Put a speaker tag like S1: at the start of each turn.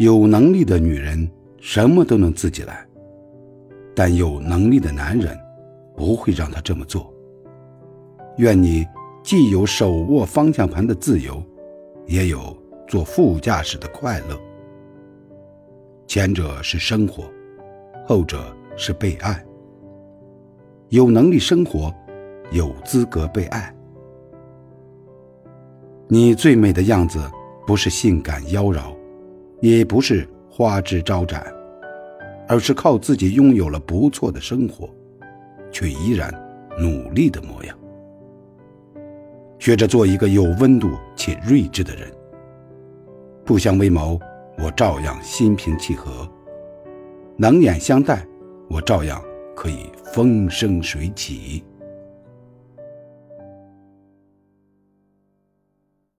S1: 有能力的女人什么都能自己来，但有能力的男人不会让她这么做。愿你既有手握方向盘的自由，也有坐副驾驶的快乐。前者是生活，后者是被爱。有能力生活，有资格被爱。你最美的样子，不是性感妖娆，也不是花枝招展，而是靠自己拥有了不错的生活，却依然努力的模样。学着做一个有温度且睿智的人，不相为谋，我照样心平气和；冷眼相待，我照样可以风生水起。